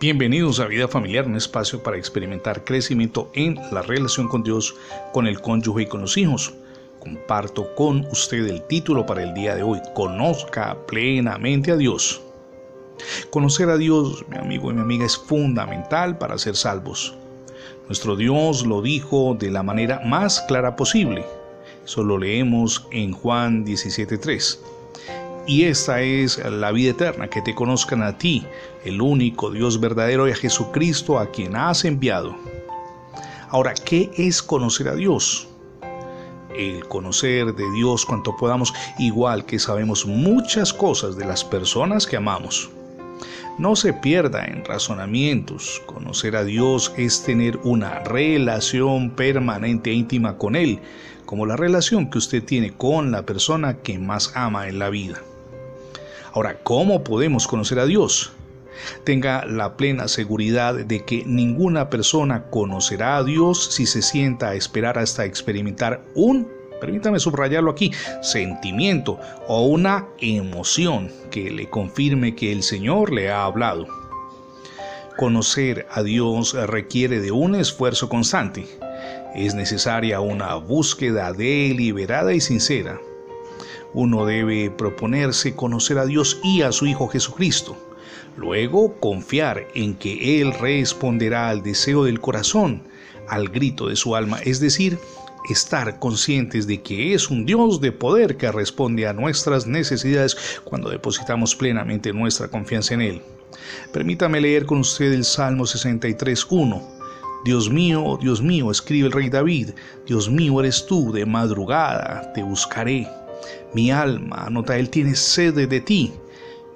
Bienvenidos a Vida Familiar, un espacio para experimentar crecimiento en la relación con Dios, con el cónyuge y con los hijos. Comparto con usted el título para el día de hoy, Conozca plenamente a Dios. Conocer a Dios, mi amigo y mi amiga, es fundamental para ser salvos. Nuestro Dios lo dijo de la manera más clara posible. Solo leemos en Juan 17.3 y esta es la vida eterna, que te conozcan a ti, el único Dios verdadero y a Jesucristo a quien has enviado. Ahora, ¿qué es conocer a Dios? El conocer de Dios cuanto podamos, igual que sabemos muchas cosas de las personas que amamos. No se pierda en razonamientos. Conocer a Dios es tener una relación permanente e íntima con Él, como la relación que usted tiene con la persona que más ama en la vida. Ahora, ¿cómo podemos conocer a Dios? Tenga la plena seguridad de que ninguna persona conocerá a Dios si se sienta a esperar hasta experimentar un, permítame subrayarlo aquí, sentimiento o una emoción que le confirme que el Señor le ha hablado. Conocer a Dios requiere de un esfuerzo constante. Es necesaria una búsqueda deliberada y sincera uno debe proponerse conocer a Dios y a su Hijo Jesucristo. Luego confiar en que Él responderá al deseo del corazón, al grito de su alma, es decir, estar conscientes de que es un Dios de poder que responde a nuestras necesidades cuando depositamos plenamente nuestra confianza en Él. Permítame leer con usted el Salmo 63.1. Dios mío, Dios mío, escribe el rey David, Dios mío eres tú, de madrugada te buscaré. Mi alma, anota, Él tiene sed de ti.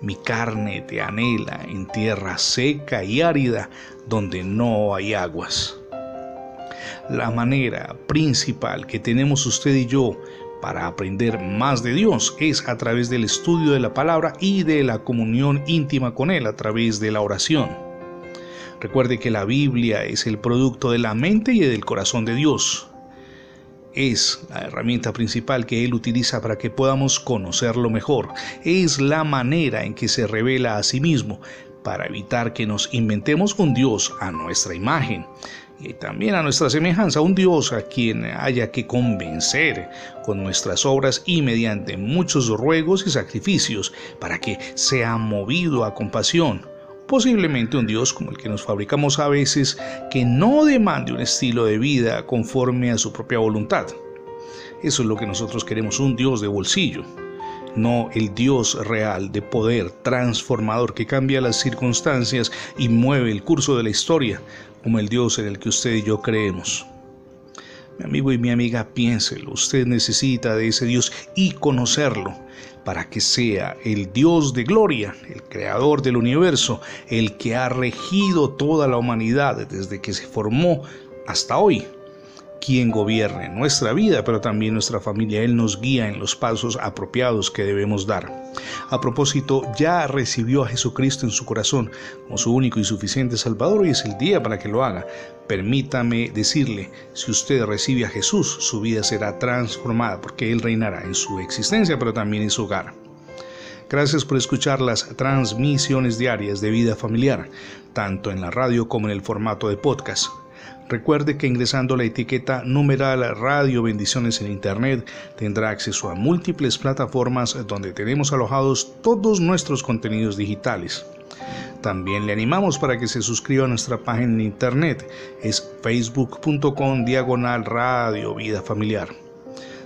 Mi carne te anhela en tierra seca y árida donde no hay aguas. La manera principal que tenemos usted y yo para aprender más de Dios es a través del estudio de la palabra y de la comunión íntima con Él a través de la oración. Recuerde que la Biblia es el producto de la mente y del corazón de Dios es la herramienta principal que Él utiliza para que podamos conocerlo mejor. Es la manera en que se revela a sí mismo para evitar que nos inventemos un Dios a nuestra imagen y también a nuestra semejanza, un Dios a quien haya que convencer con nuestras obras y mediante muchos ruegos y sacrificios para que sea movido a compasión posiblemente un Dios como el que nos fabricamos a veces, que no demande un estilo de vida conforme a su propia voluntad. Eso es lo que nosotros queremos, un Dios de bolsillo, no el Dios real de poder transformador que cambia las circunstancias y mueve el curso de la historia, como el Dios en el que usted y yo creemos. Mi amigo y mi amiga, piénselo, usted necesita de ese Dios y conocerlo para que sea el Dios de gloria, creador del universo, el que ha regido toda la humanidad desde que se formó hasta hoy, quien gobierne nuestra vida, pero también nuestra familia. Él nos guía en los pasos apropiados que debemos dar. A propósito, ya recibió a Jesucristo en su corazón como su único y suficiente Salvador y es el día para que lo haga. Permítame decirle, si usted recibe a Jesús, su vida será transformada porque Él reinará en su existencia, pero también en su hogar. Gracias por escuchar las transmisiones diarias de vida familiar, tanto en la radio como en el formato de podcast. Recuerde que ingresando la etiqueta numeral Radio Bendiciones en Internet tendrá acceso a múltiples plataformas donde tenemos alojados todos nuestros contenidos digitales. También le animamos para que se suscriba a nuestra página en internet. Es facebook.com diagonal radio vida familiar.